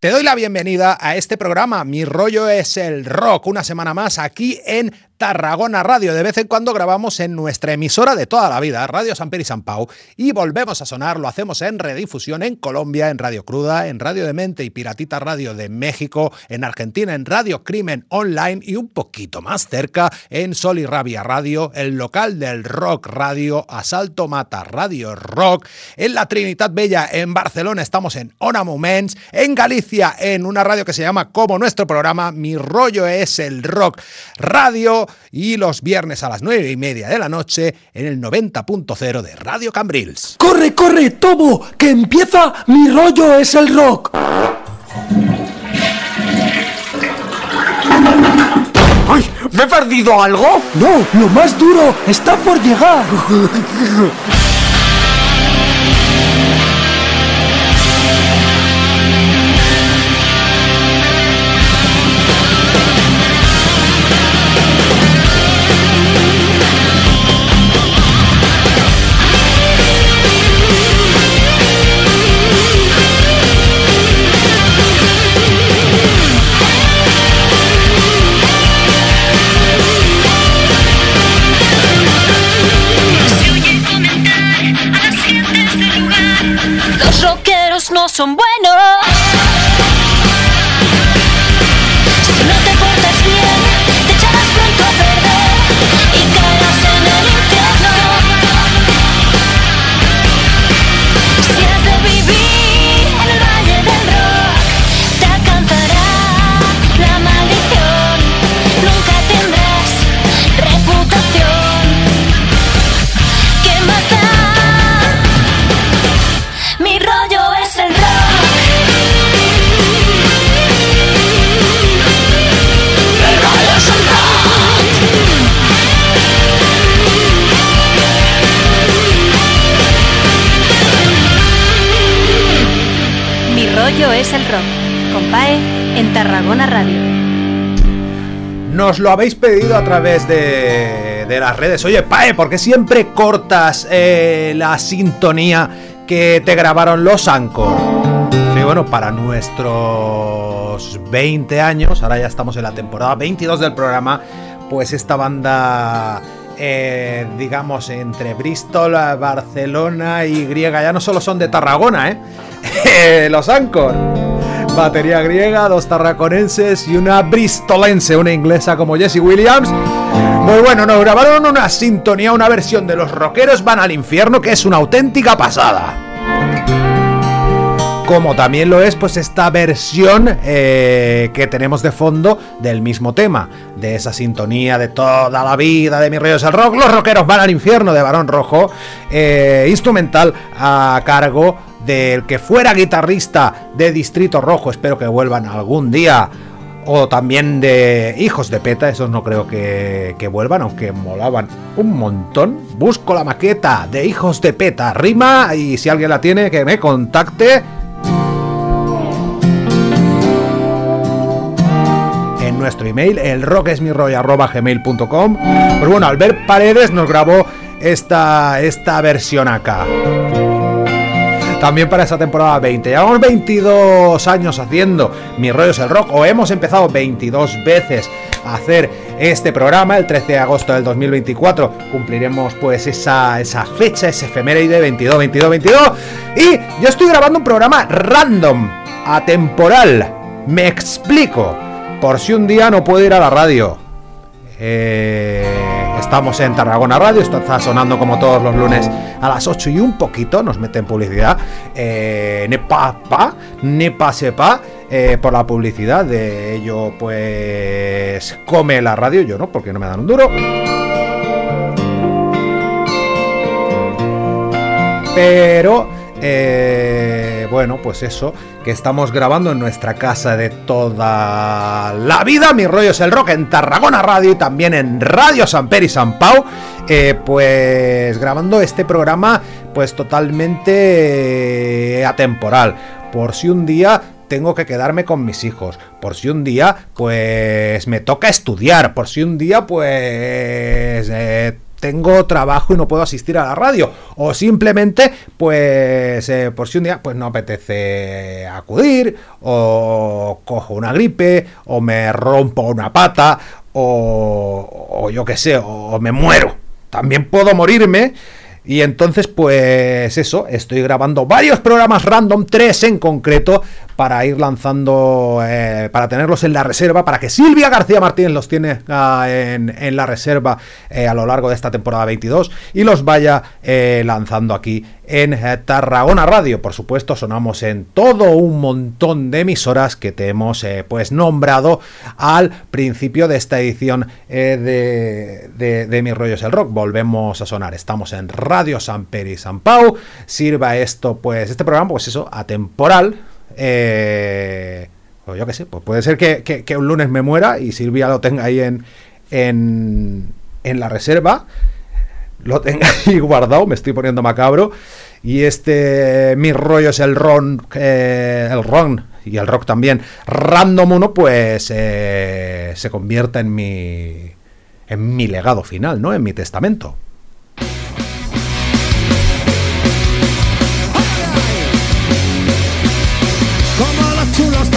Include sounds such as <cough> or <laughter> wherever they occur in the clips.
Te doy la bienvenida a este programa. Mi rollo es el rock. Una semana más aquí en Tarragona Radio. De vez en cuando grabamos en nuestra emisora de toda la vida, Radio San Pedro San Pau, y volvemos a sonar. Lo hacemos en redifusión en Colombia, en Radio Cruda, en Radio Demente y Piratita Radio de México, en Argentina, en Radio Crimen Online y un poquito más cerca en Sol y Rabia Radio, el local del Rock Radio, Asalto Mata Radio Rock, en la Trinidad Bella en Barcelona estamos en Ona Moments, en Galicia en una radio que se llama como nuestro programa, Mi rollo es el rock radio y los viernes a las nueve y media de la noche en el 90.0 de Radio Cambrils. ¡Corre, corre, Tobo! ¡Que empieza Mi rollo es el rock! ¡Ay! ¿Me he perdido algo? No, lo más duro está por llegar. <laughs> son buenos. Rollo es el rock. Con Pae en Tarragona Radio. Nos lo habéis pedido a través de, de las redes. Oye, Pae, ¿por qué siempre cortas eh, la sintonía que te grabaron los Anchor? Sí, bueno, para nuestros 20 años, ahora ya estamos en la temporada 22 del programa, pues esta banda, eh, digamos, entre Bristol, Barcelona y griega, ya no solo son de Tarragona, ¿eh? <laughs> los Anchor. Batería griega, dos tarraconenses y una bristolense, una inglesa como Jessie Williams. Muy bueno, nos grabaron una sintonía, una versión de Los Rockeros Van al Infierno que es una auténtica pasada. Como también lo es, pues esta versión eh, que tenemos de fondo del mismo tema, de esa sintonía de toda la vida de mi rollo es el rock, Los Rockeros Van al Infierno de Barón Rojo, eh, instrumental a cargo del que fuera guitarrista de Distrito Rojo, espero que vuelvan algún día. O también de Hijos de Peta, esos no creo que, que, vuelvan, aunque molaban un montón. Busco la maqueta de Hijos de Peta, rima, y si alguien la tiene, que me contacte. En nuestro email, el Pues bueno, Albert Paredes nos grabó esta, esta versión acá también para esta temporada 20. Llevamos 22 años haciendo Mi rollo es el rock, o hemos empezado 22 veces a hacer este programa. El 13 de agosto del 2024 cumpliremos pues esa, esa fecha, ese efeméride 22, 22, 22. Y yo estoy grabando un programa random, atemporal. Me explico. Por si un día no puedo ir a la radio. Eh Estamos en Tarragona Radio, está sonando como todos los lunes a las 8 y un poquito, nos meten publicidad. Eh, ne pa, pa, ne pa eh, por la publicidad de ello, pues come la radio, yo no, porque no me dan un duro. Pero, eh, bueno, pues eso, que estamos grabando en nuestra casa de toda la vida. Mi rollo es el rock en Tarragona Radio y también en Radio San Per y San Pau. Eh, pues grabando este programa, pues totalmente eh, atemporal. Por si un día tengo que quedarme con mis hijos. Por si un día, pues me toca estudiar. Por si un día, pues eh, tengo trabajo y no puedo asistir a la radio. O simplemente, pues, eh, por si un día pues no apetece acudir, o cojo una gripe, o me rompo una pata, o, o yo qué sé, o me muero. También puedo morirme. Y entonces, pues eso, estoy grabando varios programas random, tres en concreto, para ir lanzando, eh, para tenerlos en la reserva, para que Silvia García Martínez los tiene ah, en, en, la reserva eh, a lo largo de esta temporada 22 y los vaya eh, lanzando aquí en Tarragona Radio. Por supuesto, sonamos en todo un montón de emisoras que te hemos pues nombrado al principio de esta edición de, de, de Mis Rollos el Rock. Volvemos a sonar. Estamos en Radio San Peri San Pau. Sirva esto, pues, este programa, pues eso, atemporal eh, pues yo qué sé, pues puede ser que, un lunes me muera y Silvia lo tenga ahí en, en, en la reserva, lo tenga <laughs> ahí guardado, me estoy poniendo macabro. Y este, mis rollos, el ron, eh, el ron y el rock también, random uno, pues eh, se convierta en mi, en mi legado final, ¿no? En mi testamento.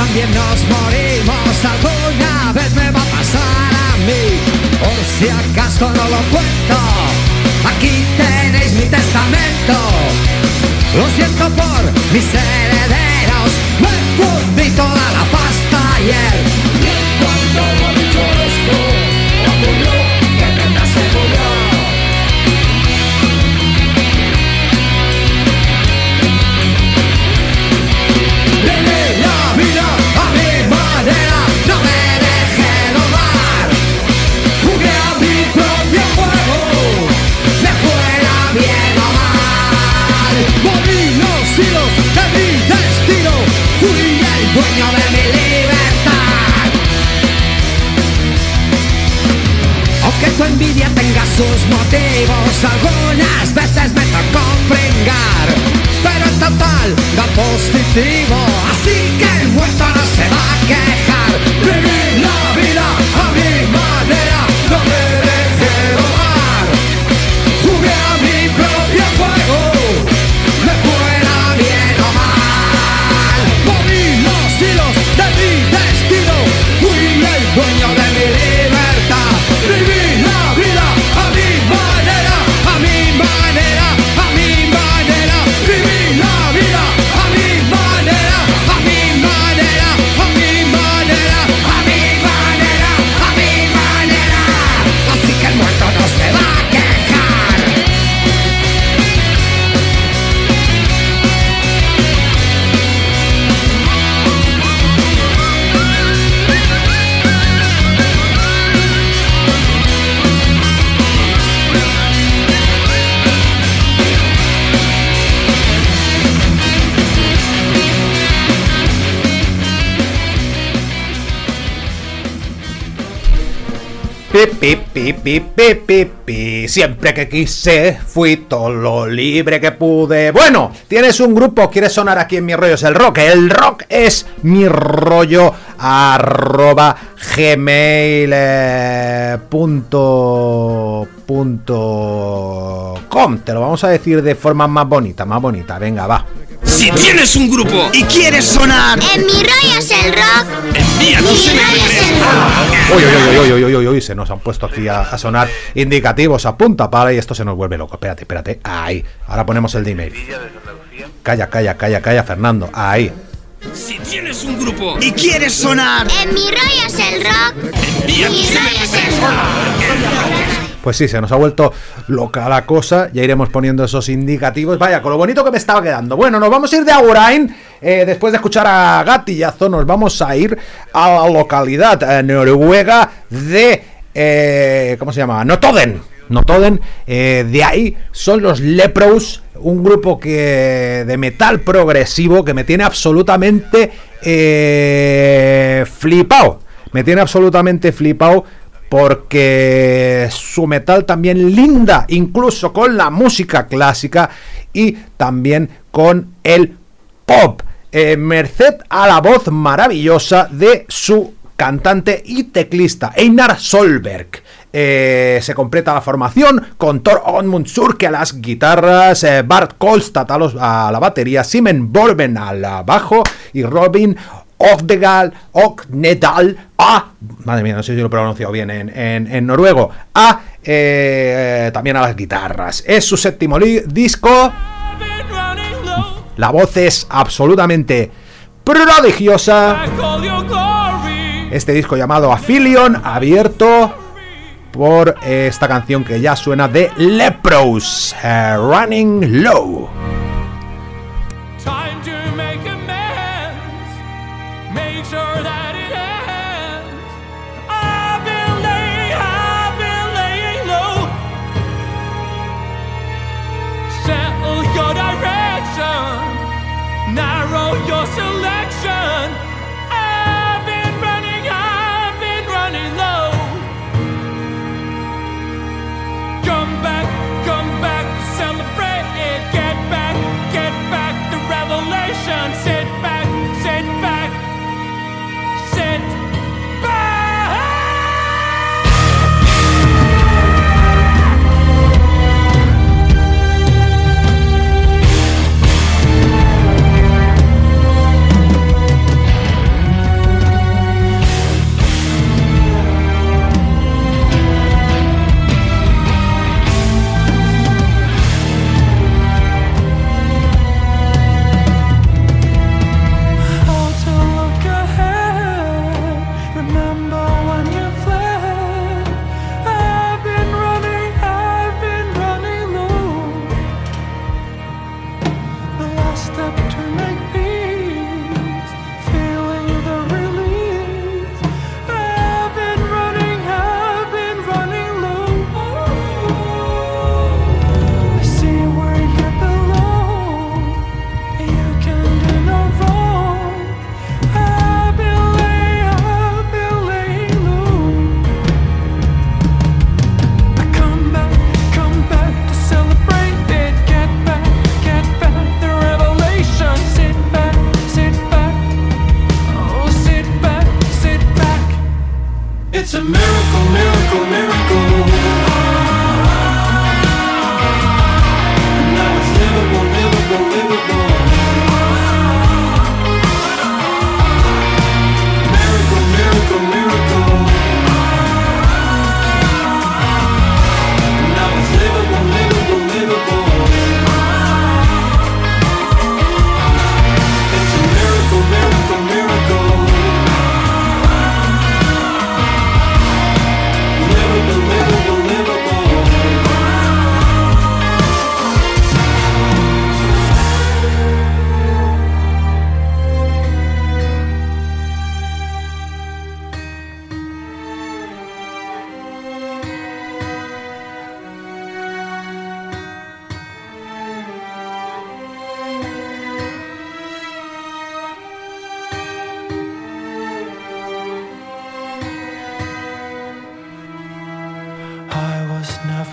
También nos morimos, alguna vez me va a pasar a mí. Por si acaso no lo cuento, aquí tenéis mi testamento. Lo siento por mis herederos, me fundí toda la pasta ayer. Y cuando de mi libertad. Aunque tu envidia tenga sus motivos, algunas veces me tocó pringar. Pero en total da positivo, así que el muerto no se va a quejar. Siempre que quise, fui todo lo libre que pude. Bueno, tienes un grupo, quieres sonar aquí en Mi Rollo es el Rock. El rock es mi rollo arroba gmail eh, com. Te lo vamos a decir de forma más bonita, más bonita. Venga, va. Si tienes un grupo y quieres sonar, En mi rollo es el rock. envía tus rollo es el rock. MP3. Uy, uy, uy, uy, uy, uy, uy, uy, se nos han puesto aquí a, a sonar indicativos a punta para y esto se nos vuelve loco. Espérate, espérate. Ahí. Ahora ponemos el de email. Calla, calla, calla, calla, Fernando. Ahí. Si tienes un grupo y quieres sonar, En mi rollo es el rock. envía tus rollo es el MP3. Pues sí, se nos ha vuelto loca la cosa. Ya iremos poniendo esos indicativos. Vaya, con lo bonito que me estaba quedando. Bueno, nos vamos a ir de Agurain. Eh, después de escuchar a Gatillazo, nos vamos a ir a la localidad eh, noruega de. eh, ¿Cómo se llama? Notoden. Notoden. Eh, de ahí son los Lepros. Un grupo que de metal progresivo que me tiene absolutamente eh, flipado. Me tiene absolutamente flipado porque su metal también linda incluso con la música clásica y también con el pop. Eh, merced a la voz maravillosa de su cantante y teclista Einar Solberg. Eh, se completa la formación con Thor Onmundsurke a las guitarras, eh, Bart Kolstad a, la batería, Simen Borben al bajo y Robin Ogdegal, Ognedal, a, madre mía, no sé si lo he pronunciado bien en, en, en noruego, a, eh, eh, también a las guitarras. Es su séptimo disco. La voz es absolutamente prodigiosa. Este disco llamado Aphilion, abierto por eh, esta canción que ya suena de Lepros, Running Low. Russian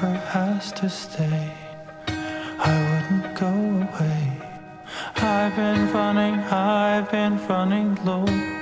never has to stay. I wouldn't go away. I've been running, I've been running low.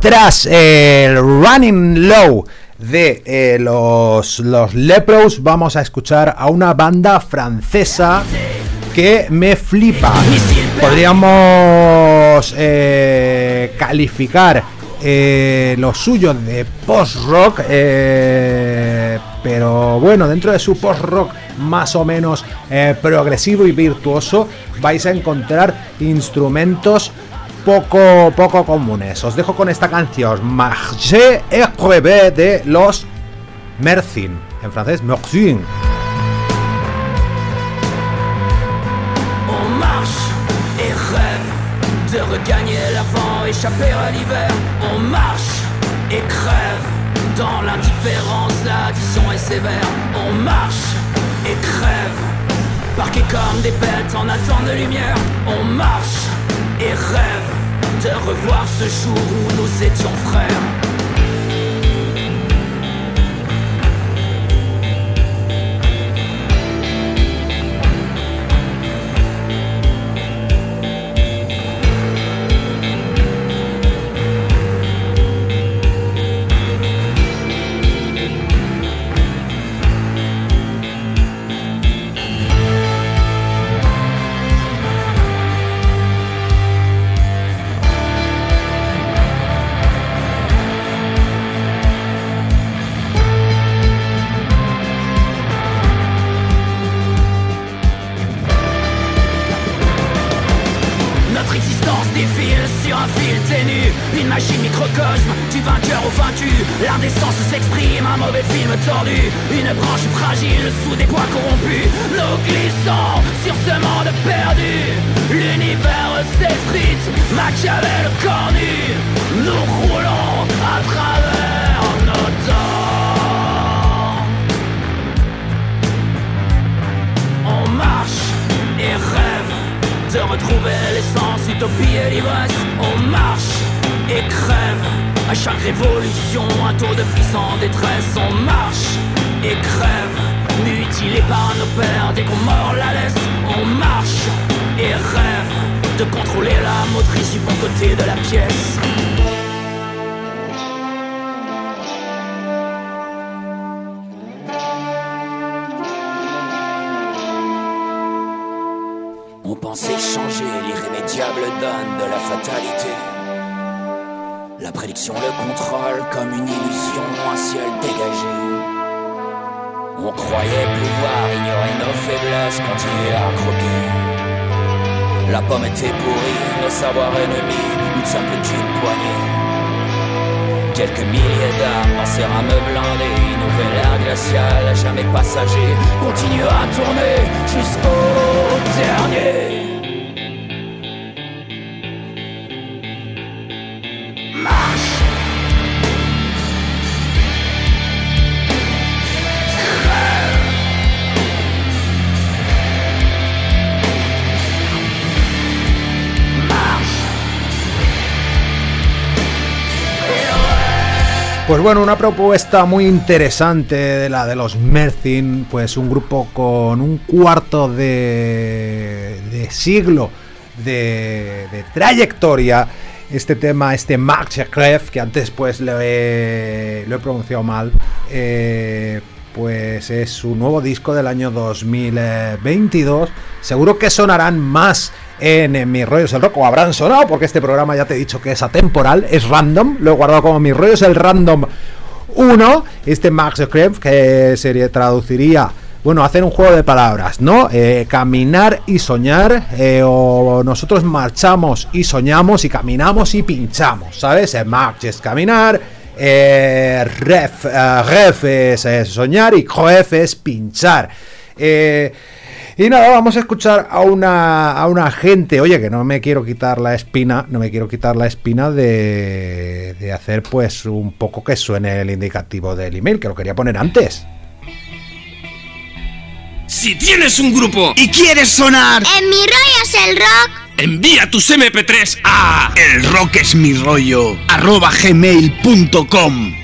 Tras el Running Low de eh, los, los Lepros, vamos a escuchar a una banda francesa que me flipa. Podríamos eh, calificar eh, lo suyo de post-rock, eh, pero bueno, dentro de su post-rock más o menos progresivo y virtuoso, vais a encontrar instrumentos poco, poco comunes. Os dejo con esta canción, Marché et Crevé de los Mercin, en francés, Mercin. On marche et rêve de regagner l'avant, échapper à l'hiver. On marche et crève dans l'indifférence, l'addition est sévère. On marche et crève, parqués comme des bêtes en attente de lumière. On marche et rêve de revoir ce jour où nous étions frères. On pensait changer l'irrémédiable donne de la fatalité. La prédiction, le contrôle comme une illusion, un ciel dégagé. On croyait pouvoir ignorer nos faiblesses, continuer à croquer. La pomme était pourrie, nos savoirs ennemis, nous ne sommes plus qu'une poignée. Quelques milliers d'armes en cérame blindé, une nouvelle ère glaciale, jamais passager, continue à tourner jusqu'au dernier. Pues bueno, una propuesta muy interesante de la de los Mercin, pues un grupo con un cuarto de, siglo de, de trayectoria. Este tema, este Max Kref, que antes pues lo he, lo he pronunciado mal, eh, pues es su nuevo disco del año 2022. Seguro que sonarán más en, Mis Rollos el Rock, o habrán sonado, porque este programa ya te he dicho que es atemporal, es random, lo he guardado como Mis Rollos el Random 1, este Max Kref, que se traduciría bueno, hacer un juego de palabras, ¿no? Eh, caminar y soñar, eh, o nosotros marchamos y soñamos y caminamos y pinchamos, ¿sabes? Eh, march es caminar, eh, ref, ref es, soñar y croef es pinchar. Eh, y nada, vamos a escuchar a una, a una gente, oye, que no me quiero quitar la espina, no me quiero quitar la espina de, de hacer pues un poco que suene el indicativo del email, que lo quería poner antes. Si tienes un grupo y quieres sonar, En mi rollo es el rock. envía tus MP3 a elrockesmirollo arroba gmail.com.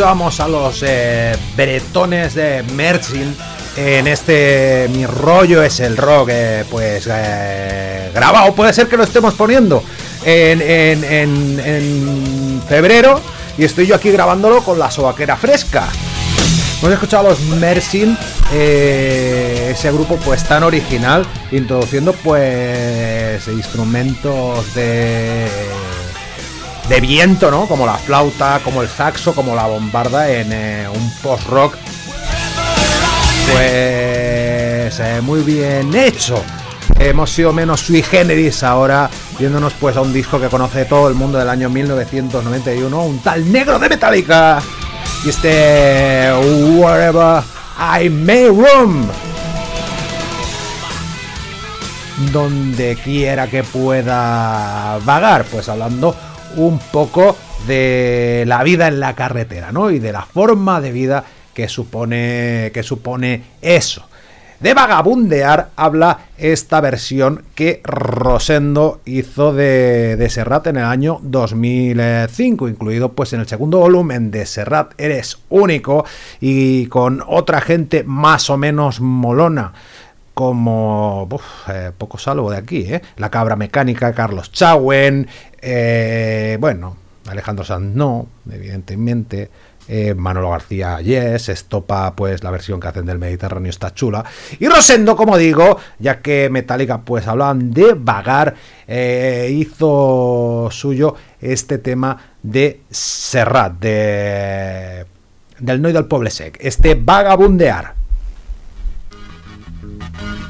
escuchábamos a los eh, bretones de Merchant en este Mi rollo es el rock, eh, pues eh, grabado. Puede ser que lo estemos poniendo en, en- en- en febrero y estoy yo aquí grabándolo con la sobaquera fresca. Hemos escuchado a los Mersin, eh, ese grupo pues tan original, introduciendo pues instrumentos de de viento, ¿no? Como la flauta, como el saxo, como la bombarda en eh, un post-rock pues eh, muy bien hecho. Hemos sido menos sui generis ahora, viéndonos pues a un disco que conoce todo el mundo del año 1991, un tal negro de Metallica. Y este Wherever I May Room. Donde quiera que pueda vagar, pues hablando un poco de la vida en la carretera, ¿no? Y de la forma de vida que supone que supone eso. De vagabundear habla esta versión que Rosendo hizo de, de Serrat en el año 2005, incluido pues en el segundo volumen de Serrat Eres Único y con otra gente más o menos molona como eh, poco salvo de aquí, ¿eh? La Cabra Mecánica, Carlos Chauen, eh, bueno, Alejandro Sanz no, evidentemente, Manolo García Yes, Estopa, pues la versión que hacen del Mediterráneo está chula, y Rosendo, como digo, ya que Metallica pues hablaban de vagar, hizo suyo este tema de Serrat, de del Noi del Poble Sec, este vagabundear. Thank you.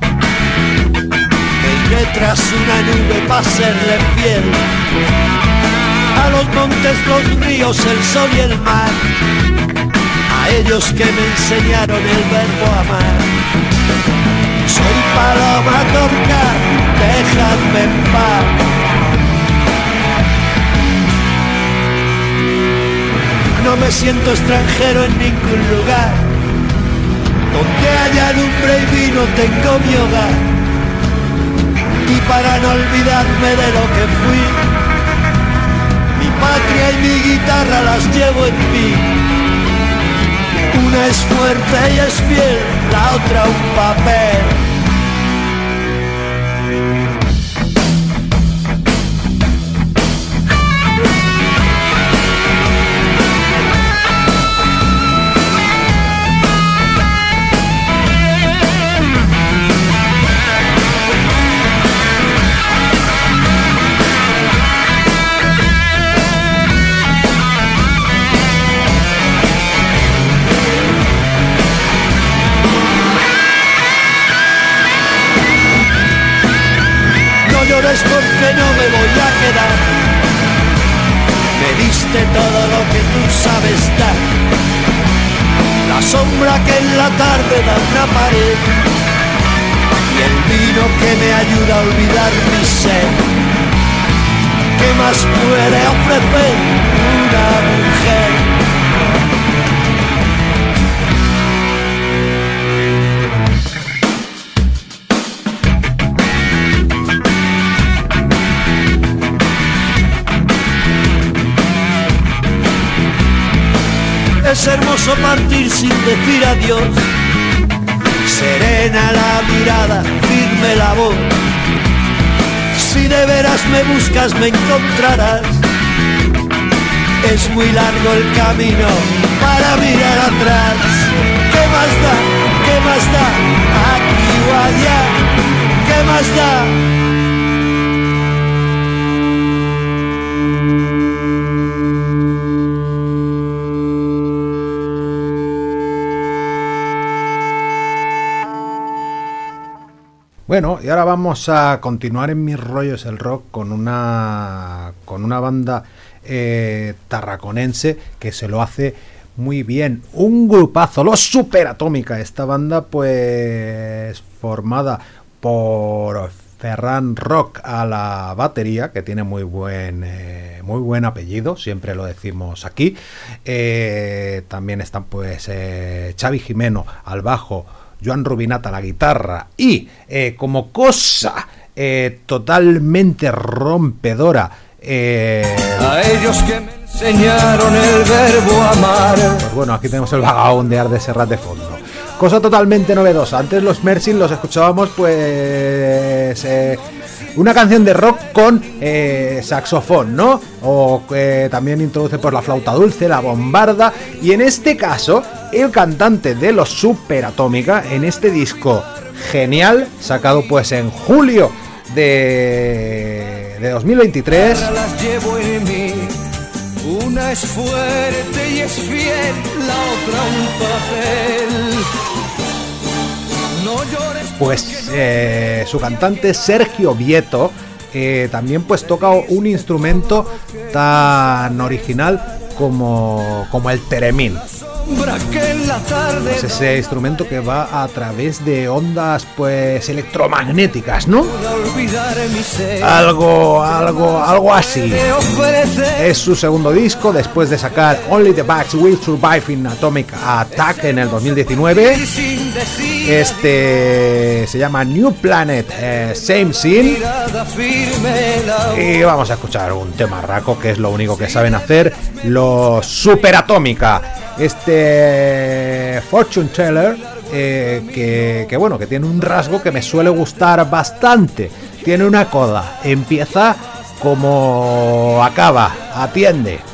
iré tras una nube para serle fiel a los montes, los ríos, el sol y el mar, a ellos que me enseñaron el verbo amar. Soy paloma torca, déjame en paz. No me siento extranjero en ningún lugar. Donde haya lumbre y vino tengo mi hogar y para no olvidarme de lo que fui, mi patria y mi guitarra las llevo en mí. Una es fuerte y es fiel, la otra un papel. Llores porque no me voy a quedar. Me diste todo lo que tú sabes dar. La sombra que en la tarde da una pared. Y el vino que me ayuda a olvidar mi sed. ¿Qué más puede ofrecer una mujer? Es hermoso partir sin decir adiós, serena la mirada, firme la voz. Si de veras me buscas me encontrarás. Es muy largo el camino para mirar atrás. ¿Qué más da? ¿Qué más da? Aquí o allá. ¿Qué más da? Bueno, y ahora vamos a continuar en mis rollos el rock con una con una banda eh, tarraconense que se lo hace muy bien. Un grupazo, los Superatómica. Esta banda, pues, formada por Ferran Rock a la batería, que tiene muy buen, eh, muy buen apellido, siempre lo decimos aquí. Eh, también están, pues, eh, Xavi Jimeno al bajo. Joan Rubinata a la guitarra y eh, como cosa eh, totalmente rompedora eh, A ellos que me enseñaron el verbo amar. Pues bueno, aquí tenemos el vagabundear de Serrat de fondo. Cosa totalmente novedosa. Antes los Mercy los escuchábamos, pues. Una canción de rock con eh, saxofón, ¿no? O eh, también introduce por la flauta dulce, la bombarda. Y en este caso, el cantante de los Superatómica, en este disco genial, sacado pues en julio de, de 2023. las llevo en mí. Una es fuerte y es fiel, la otra un papel. Pues eh, su cantante Sergio Vieto también pues toca un instrumento tan original como, como el teremín. Sombra que en la tarde Es ese instrumento que va a través de ondas pues electromagnéticas, ¿no? Algo, algo, algo así. Es su segundo disco después de sacar Only the Bugs Will Survive in Atomic Attack en el 2019. sin decir Este se llama New Planet eh, Same Scene. Y vamos a escuchar un tema raco, que es lo único que saben hacer los Superatómica. Este Fortune Teller, eh, que, que bueno, que tiene un rasgo que me suele gustar bastante. Tiene una coda, empieza como acaba, atiende.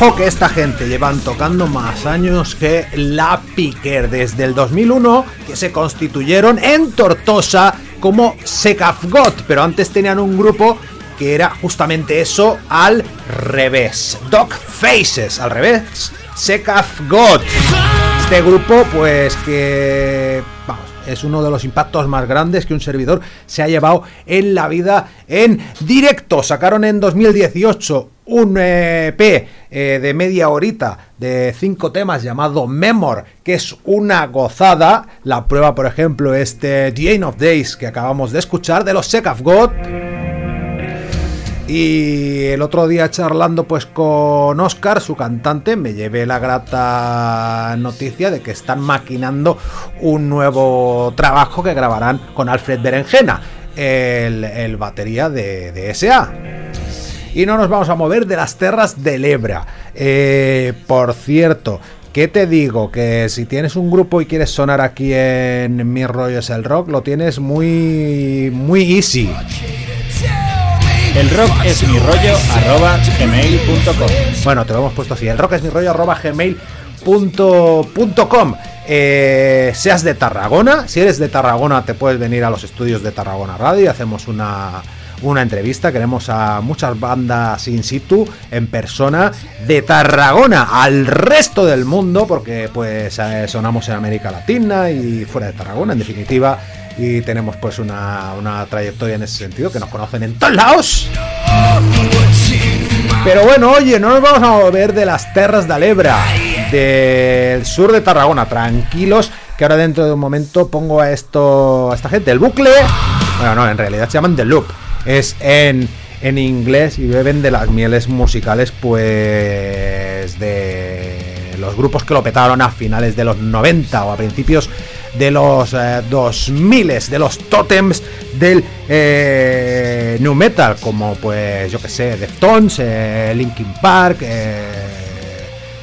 Ojo que esta gente llevan tocando más años que la Piquer desde el 2001 que se constituyeron en Tortosa como Secafgot, pero antes tenían un grupo que era justamente eso al revés. Dog Faces al revés, Secafgot. Este grupo pues que vamos es uno de los impactos más grandes que un servidor se ha llevado en la vida en directo. Sacaron en 2018 un EP eh, de media horita de cinco temas llamado Memor, que es una gozada. La prueba, por ejemplo, este The of Days que acabamos de escuchar de los Sec of God. Y el otro día charlando pues con Oscar, su cantante, me llevé la grata noticia de que están maquinando un nuevo trabajo que grabarán con Alfred Berenjena, el, batería de, SA. Y no nos vamos a mover de las terras de Lebra. Eh, por cierto, ¿qué te digo? Que si tienes un grupo y quieres sonar aquí en Mi Rollo es el Rock, lo tienes muy, muy easy. El rock es mi rollo arroba gmail.com. Bueno, te lo hemos puesto así. El rock es mi rollo arroba gmail punto- punto com. Eh, seas de Tarragona, si eres de Tarragona te puedes venir a los estudios de Tarragona Radio y hacemos una, una entrevista. Queremos a muchas bandas in situ, en persona, de Tarragona al resto del mundo, porque pues eh, sonamos en América Latina y fuera de Tarragona, en definitiva. Y tenemos pues una, una trayectoria en ese sentido, que nos conocen en todos lados. Pero bueno, oye, no nos vamos a mover de las terras de Alebra, del sur de Tarragona, tranquilos, que ahora dentro de un momento pongo a esto, a esta gente, el bucle, bueno, no, en realidad se llaman The Loop, es en, en inglés y beben de las mieles musicales, pues, de los grupos que lo petaron a finales de los 90 o a principios de los eh, 2000, de los tótems del eh, new metal, como pues yo que sé, Deftones, eh, Linkin Park, eh,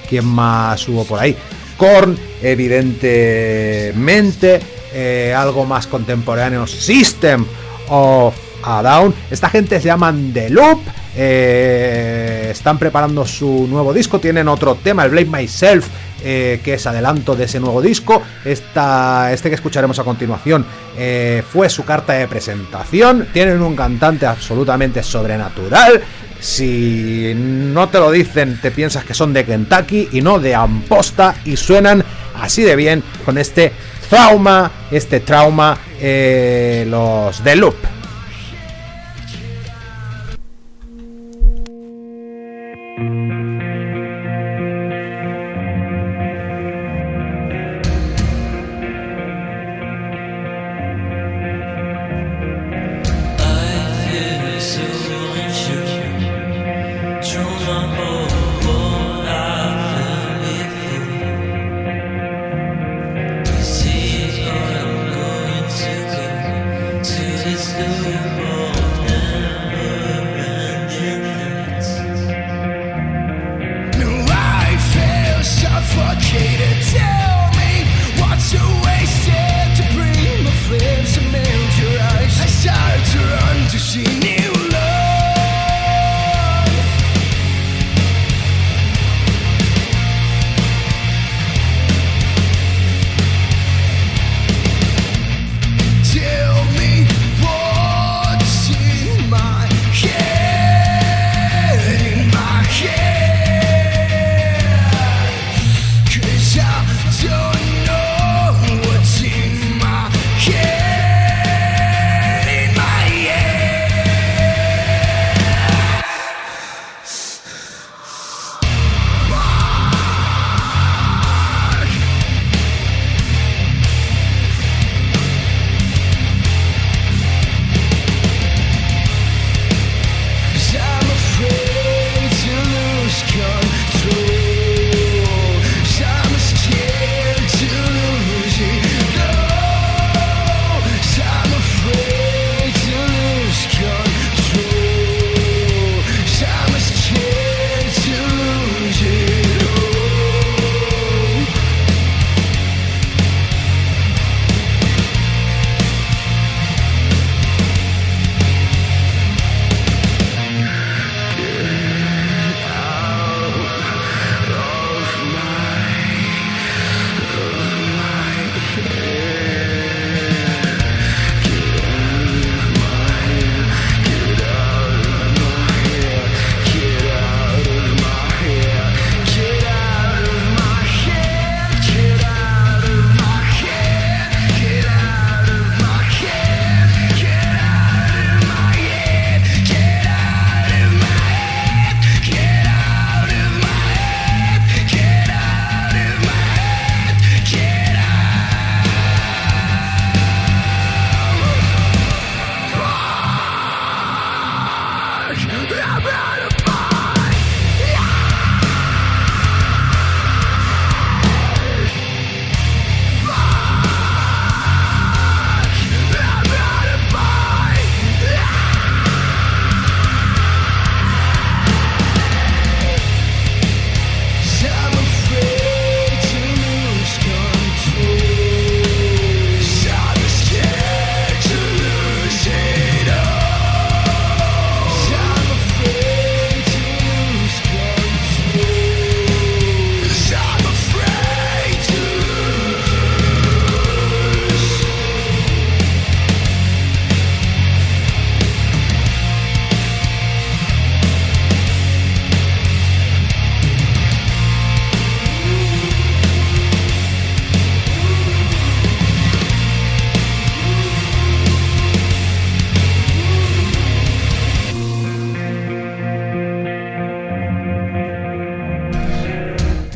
¿quién más hubo por ahí? Korn, evidentemente, eh, algo más contemporáneo, System of a Down. Esta gente se llaman The Loop. Eh, están preparando su nuevo disco. Tienen otro tema, el Blame Myself, eh, que es adelanto de ese nuevo disco. Esta, este que escucharemos a continuación eh, fue su carta de presentación. Tienen un cantante absolutamente sobrenatural. Si no te lo dicen, te piensas que son de Kentucky y no de Amposta y suenan así de bien con este trauma, este trauma, los The Loop.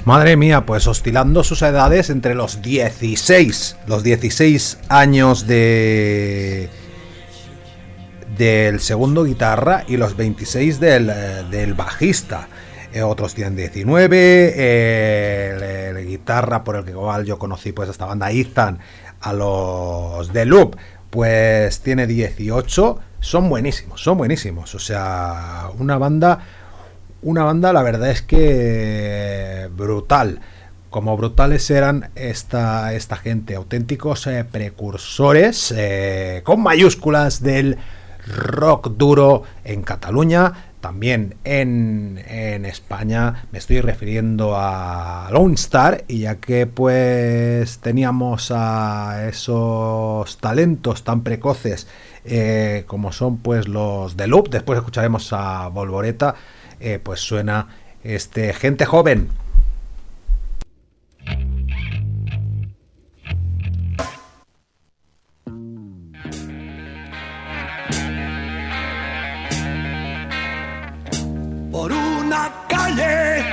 Madre mía, pues oscilando sus edades entre los 16, los 16 años de del segundo guitarra y los 26 del, eh, del bajista. Eh, otros tienen 19, eh, el, guitarra por el que yo conocí pues esta banda Ethan a los de Loop pues tiene 18, son buenísimos, son buenísimos, o sea, una banda una banda la verdad es que brutal. Como brutales eran esta, esta gente, auténticos eh, precursores eh, con mayúsculas del rock duro en Cataluña, también en, en España. Me estoy refiriendo a Lone Star y ya que pues teníamos a esos talentos tan precoces eh, como son pues los de Loop, después escucharemos a Volvoreta eh, pues suena este gente joven. Por una calle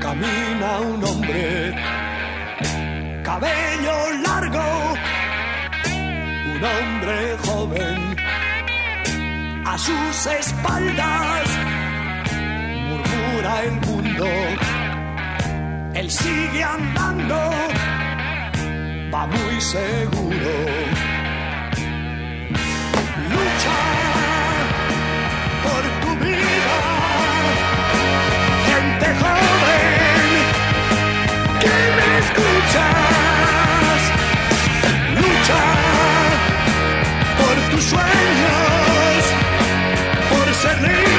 camina un hombre, cabello largo, un hombre joven. A sus espaldas el mundo. Él sigue andando, va muy seguro. Lucha por tu vida, gente joven que me escuchas. Lucha por tus sueños, por ser libre,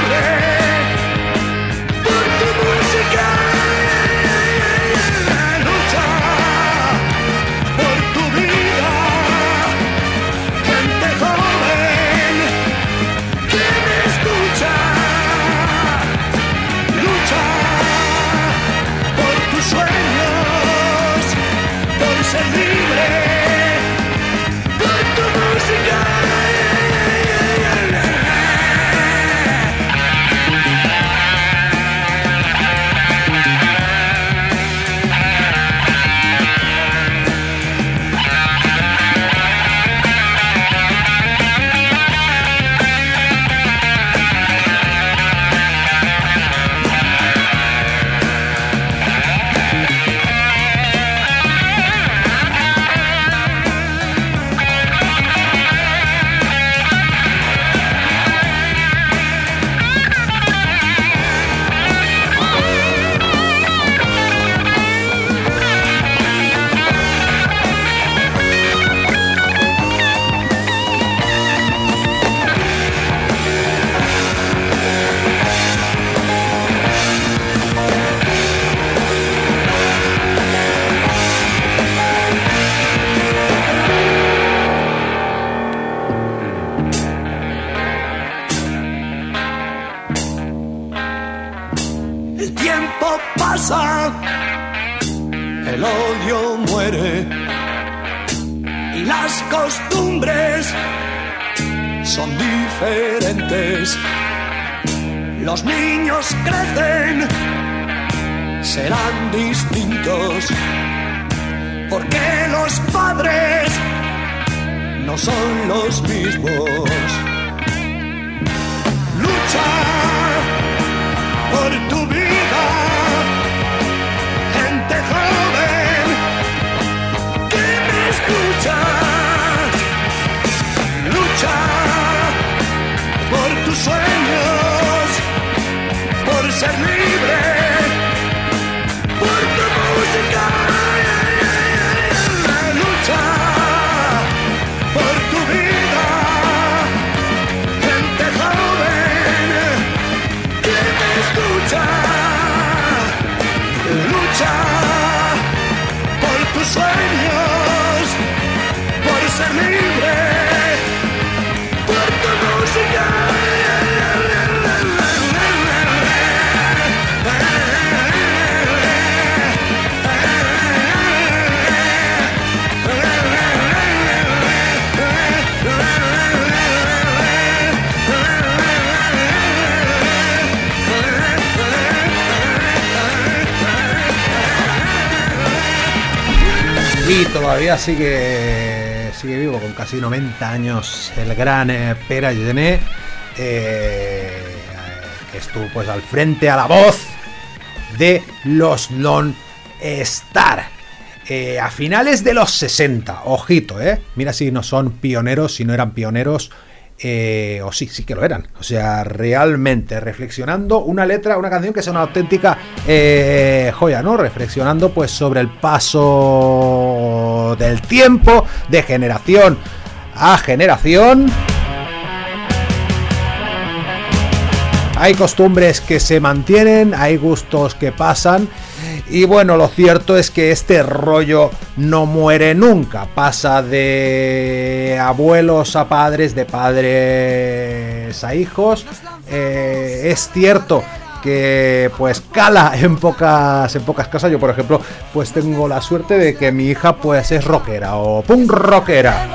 time. Y todavía sigue, sigue vivo con casi 90 años el gran eh, Pere Gené, eh, que estuvo pues al frente a la voz de los Non Star. Eh, a finales de los 60, ojito, eh. Mira si no son pioneros, si no eran pioneros, eh, o sí, sí que lo eran. O sea, realmente reflexionando una letra, una canción que es una auténtica eh, joya, ¿no? Reflexionando pues sobre el paso del tiempo, de generación a generación. Hay costumbres que se mantienen, hay gustos que pasan. Y bueno, lo cierto es que este rollo no muere nunca. Pasa de abuelos a padres, de padres a hijos. Eh, es cierto que pues cala en pocas en pocas casas yo por ejemplo pues tengo la suerte de que mi hija pues es rockera o punk rockera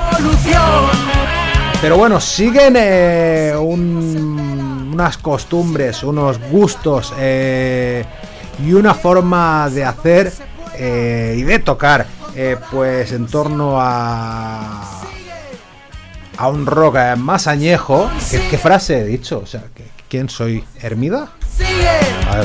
pero bueno siguen eh, un- unas costumbres unos gustos eh, y una forma de hacer eh, y de tocar eh, pues en torno a a un rock eh, más añejo ¿Qué, qué frase he dicho? O sea, ¿que- ¿quién soy? ¿Hermida?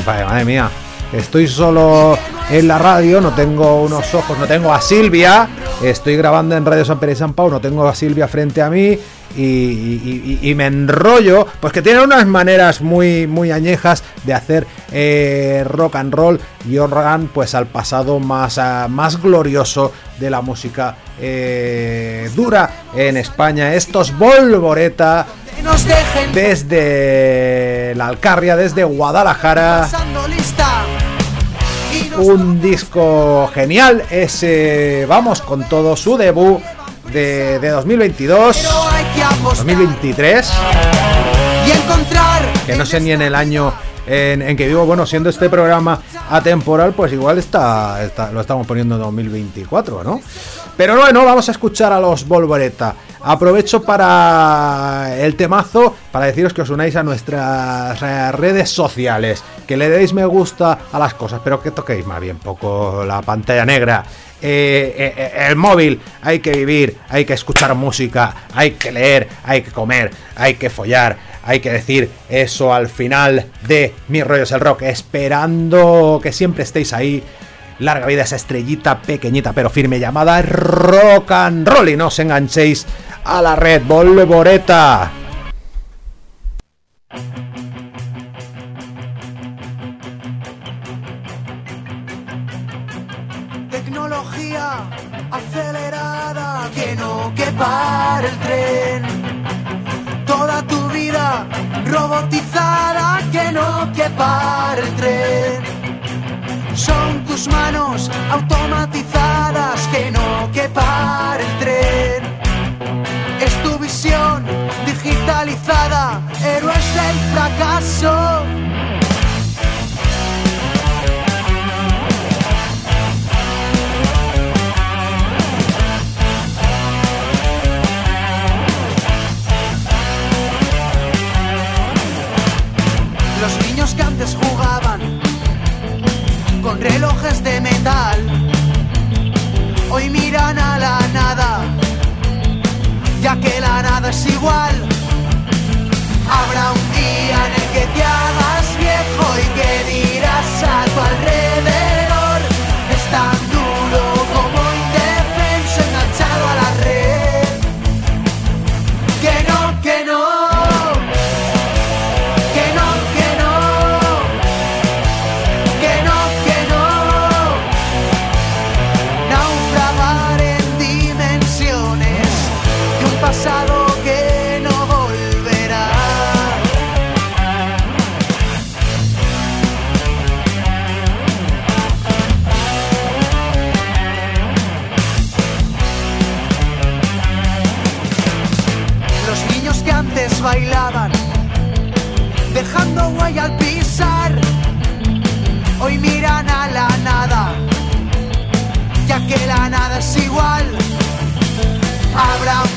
Ver, madre mía. Estoy solo en la radio, no tengo unos ojos, no tengo a Silvia. Estoy grabando en Radio San Pere y San Pau, no tengo a Silvia frente a mí. Y, me enrollo, pues que tiene unas maneras muy, muy añejas de hacer eh, rock and roll y honran pues al pasado más, ah, más glorioso de la música eh, dura en España. Estos Volvoreta desde la Alcarria, desde Guadalajara. Un disco genial, ese vamos con todo su debut de, de 2022, pero hay que apostar. 2023, y encontrar que no sé ni en el año en, que vivo, bueno, siendo este programa atemporal, pues igual está, está- lo estamos poniendo en 2024, ¿no? Pero bueno, vamos a escuchar a los Volvoreta. Aprovecho para el temazo, para deciros que os unáis a nuestras eh, redes sociales, que le deis me gusta a las cosas, pero que toquéis más bien poco la pantalla negra. Eh, eh, eh, el móvil, hay que vivir, hay que escuchar música, hay que leer, hay que comer, hay que follar, hay que decir eso al final de Mi Rollo es el Rock, esperando que siempre estéis ahí. Larga vida esa estrellita pequeñita pero firme llamada Rock and Roll y no os enganchéis a la red Volvoreta. Pare el tren. Toda tu vida robotizada que no que pare el tren. Son tus manos automatizadas que no que pare el tren. Es tu visión digitalizada, héroes del fracaso. Relojes de metal, hoy miran a la nada, ya que la nada es igual. Habrá Habrá